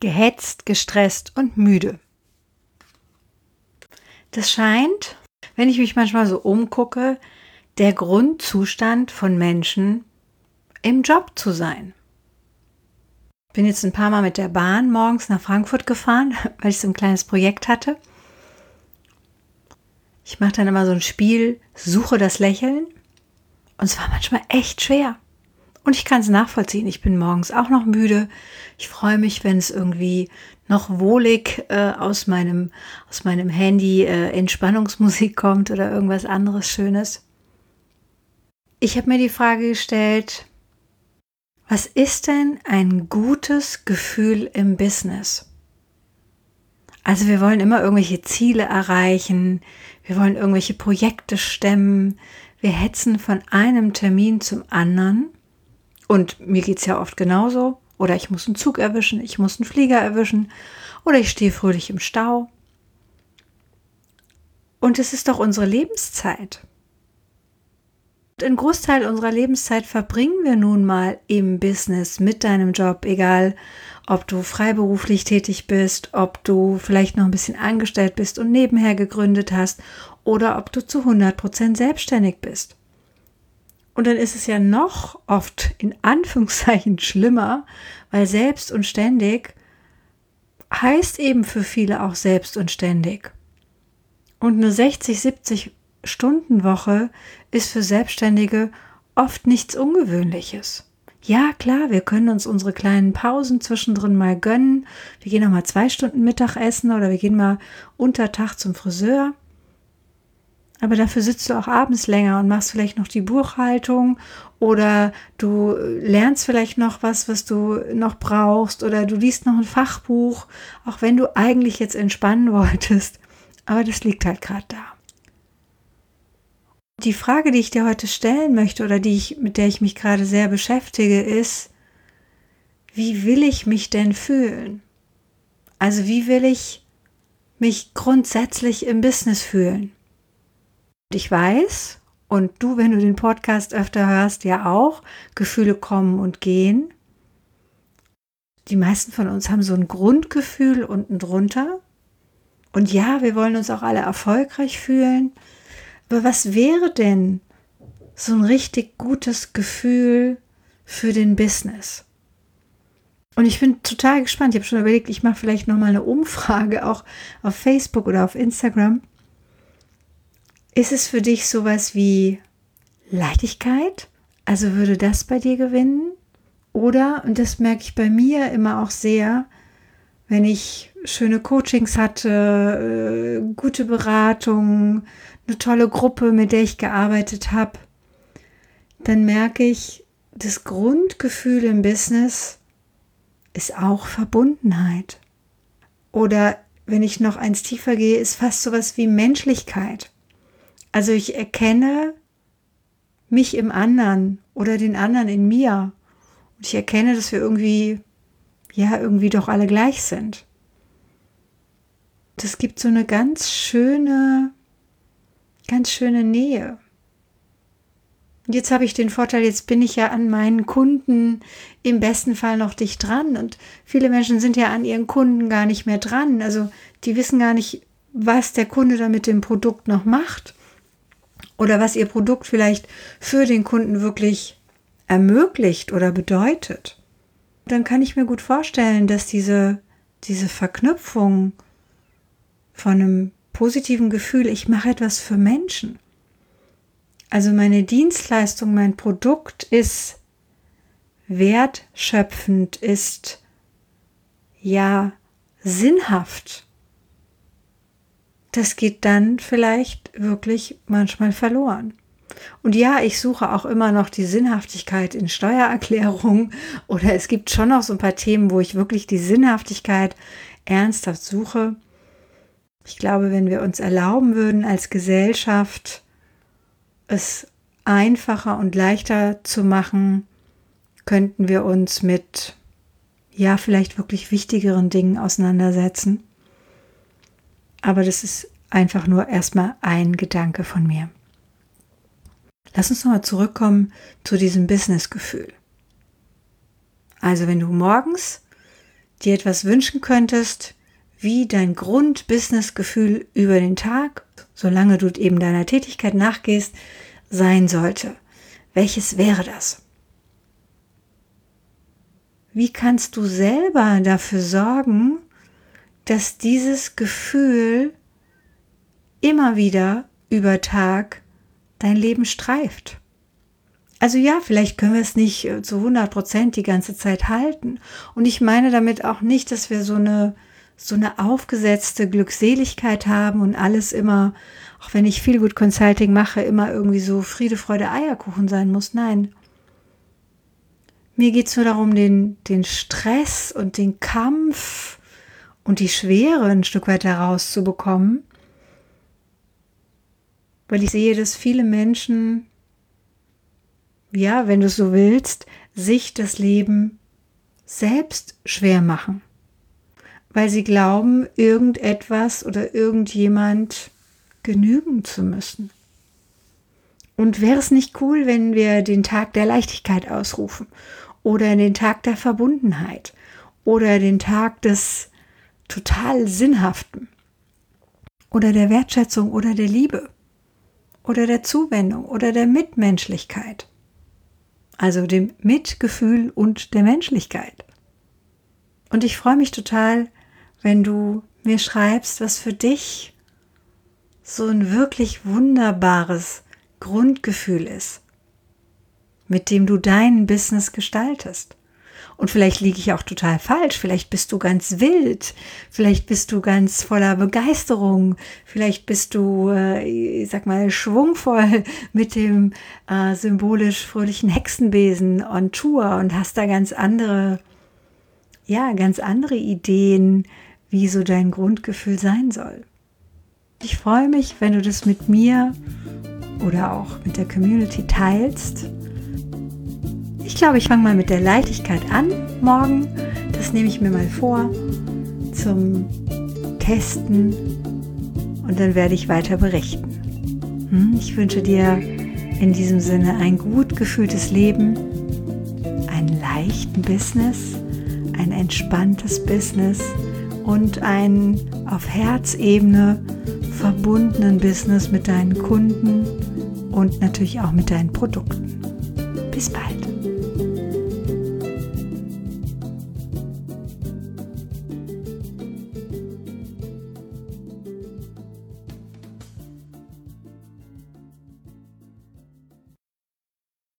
gehetzt, gestresst und müde. Das scheint, wenn ich mich manchmal so umgucke, der Grundzustand von Menschen im Job zu sein. Bin jetzt ein paar Mal mit der Bahn morgens nach Frankfurt gefahren, weil ich so ein kleines Projekt hatte. Ich mache dann immer so ein Spiel, suche das Lächeln. Und es war manchmal echt schwer. Und ich kann es nachvollziehen. Ich bin morgens auch noch müde. Ich freue mich, wenn es irgendwie noch wohlig äh, aus, meinem, aus meinem Handy äh, Entspannungsmusik kommt oder irgendwas anderes Schönes. Ich habe mir die Frage gestellt, was ist denn ein gutes Gefühl im Business? Also wir wollen immer irgendwelche Ziele erreichen, wir wollen irgendwelche Projekte stemmen, wir hetzen von einem Termin zum anderen und mir geht es ja oft genauso. Oder ich muss einen Zug erwischen, ich muss einen Flieger erwischen oder ich stehe fröhlich im Stau. Und es ist doch unsere Lebenszeit. Den Großteil unserer Lebenszeit verbringen wir nun mal im Business mit deinem Job, egal ob du freiberuflich tätig bist, ob du vielleicht noch ein bisschen angestellt bist und nebenher gegründet hast oder ob du zu 100% selbstständig bist. Und dann ist es ja noch oft in Anführungszeichen schlimmer, weil selbst und ständig heißt eben für viele auch selbst und ständig. Und eine 60, 70 Stunden Woche ist für Selbstständige oft nichts Ungewöhnliches. Ja, klar, wir können uns unsere kleinen Pausen zwischendrin mal gönnen. Wir gehen noch mal zwei Stunden Mittagessen oder wir gehen mal unter Tag zum Friseur. Aber dafür sitzt du auch abends länger und machst vielleicht noch die Buchhaltung oder du lernst vielleicht noch was, was du noch brauchst oder du liest noch ein Fachbuch, auch wenn du eigentlich jetzt entspannen wolltest. Aber das liegt halt gerade da. Die Frage, die ich dir heute stellen möchte oder die ich, mit der ich mich gerade sehr beschäftige, ist, wie will ich mich denn fühlen? Also wie will ich mich grundsätzlich im Business fühlen? Ich weiß, und du, wenn du den Podcast öfter hörst, ja auch, Gefühle kommen und gehen. Die meisten von uns haben so ein Grundgefühl unten drunter. Und ja, wir wollen uns auch alle erfolgreich fühlen. Aber was wäre denn so ein richtig gutes Gefühl für den Business? Und ich bin total gespannt. Ich habe schon überlegt, ich mache vielleicht noch mal eine Umfrage auch auf Facebook oder auf Instagram ist es für dich sowas wie Leichtigkeit? Also würde das bei dir gewinnen? Oder, und das merke ich bei mir immer auch sehr, wenn ich schöne Coachings hatte, äh, gute Beratung, eine tolle Gruppe, mit der ich gearbeitet habe, dann merke ich, das Grundgefühl im Business ist auch Verbundenheit. Oder wenn ich noch eins tiefer gehe, ist fast sowas wie Menschlichkeit. Also ich erkenne mich im anderen oder den anderen in mir. Und ich erkenne, dass wir irgendwie, ja, irgendwie doch alle gleich sind. Das gibt so eine ganz schöne, ganz schöne Nähe. Und jetzt habe ich den Vorteil, jetzt bin ich ja an meinen Kunden im besten Fall noch dicht dran. Und viele Menschen sind ja an ihren Kunden gar nicht mehr dran. Also die wissen gar nicht, was der Kunde da mit dem Produkt noch macht oder was ihr Produkt vielleicht für den Kunden wirklich ermöglicht oder bedeutet, dann kann ich mir gut vorstellen, dass diese, diese Verknüpfung von einem positiven Gefühl, ich mache etwas für Menschen. Also meine Dienstleistung, mein Produkt ist wertschöpfend, ist ja sinnhaft das geht dann vielleicht wirklich manchmal verloren. Und ja, ich suche auch immer noch die Sinnhaftigkeit in Steuererklärungen oder es gibt schon noch so ein paar Themen, wo ich wirklich die Sinnhaftigkeit ernsthaft suche. Ich glaube, wenn wir uns erlauben würden, als Gesellschaft es einfacher und leichter zu machen, könnten wir uns mit, ja, vielleicht wirklich wichtigeren Dingen auseinandersetzen. Aber das ist einfach nur erstmal ein Gedanke von mir. Lass uns nochmal zurückkommen zu diesem Business-Gefühl. Also wenn du morgens dir etwas wünschen könntest, wie dein Grund-Business-Gefühl über den Tag, solange du eben deiner Tätigkeit nachgehst, sein sollte. Welches wäre das? Wie kannst du selber dafür sorgen, dass dieses Gefühl immer wieder über Tag dein Leben streift? Also ja, vielleicht können wir es nicht äh, zu 100 Prozent die ganze Zeit halten. Und ich meine damit auch nicht, dass wir so eine, so eine aufgesetzte Glückseligkeit haben und alles immer, auch wenn ich viel gut Consulting mache, immer irgendwie so Friede, Freude, Eierkuchen sein muss. Nein. Mir geht es nur darum, den, den Stress und den Kampf und die Schwere ein Stück weit herauszubekommen, weil ich sehe, dass viele Menschen, ja, wenn du so willst, sich das Leben selbst schwer machen, weil sie glauben, irgendetwas oder irgendjemand genügen zu müssen. Und wäre es nicht cool, wenn wir den Tag der Leichtigkeit ausrufen oder den Tag der Verbundenheit oder den Tag des total Sinnhaften oder der Wertschätzung oder der Liebe oder der Zuwendung oder der Mitmenschlichkeit. Also dem Mitgefühl und der Menschlichkeit. Und ich freue mich total, wenn du mir schreibst, was für dich so ein wirklich wunderbares Grundgefühl ist mit dem du dein Business gestaltest. Und vielleicht liege ich auch total falsch, vielleicht bist du ganz wild, vielleicht bist du ganz voller Begeisterung, vielleicht bist du, äh, ich sag mal, schwungvoll mit dem äh, symbolisch fröhlichen Hexenbesen on Tour und hast da ganz andere, ja, ganz andere Ideen, wie so dein Grundgefühl sein soll. Ich freue mich, wenn du das mit mir oder auch mit der Community teilst ich glaube, ich fange mal mit der Leichtigkeit an morgen. Das nehme ich mir mal vor zum Testen und dann werde ich weiter berichten. Hm, ich wünsche dir in diesem Sinne ein gut gefühltes Leben, einen leichten Business, ein entspanntes Business und ein auf Herzebene verbundenen Business mit deinen Kunden und natürlich auch mit deinen Produkten. Bis bald.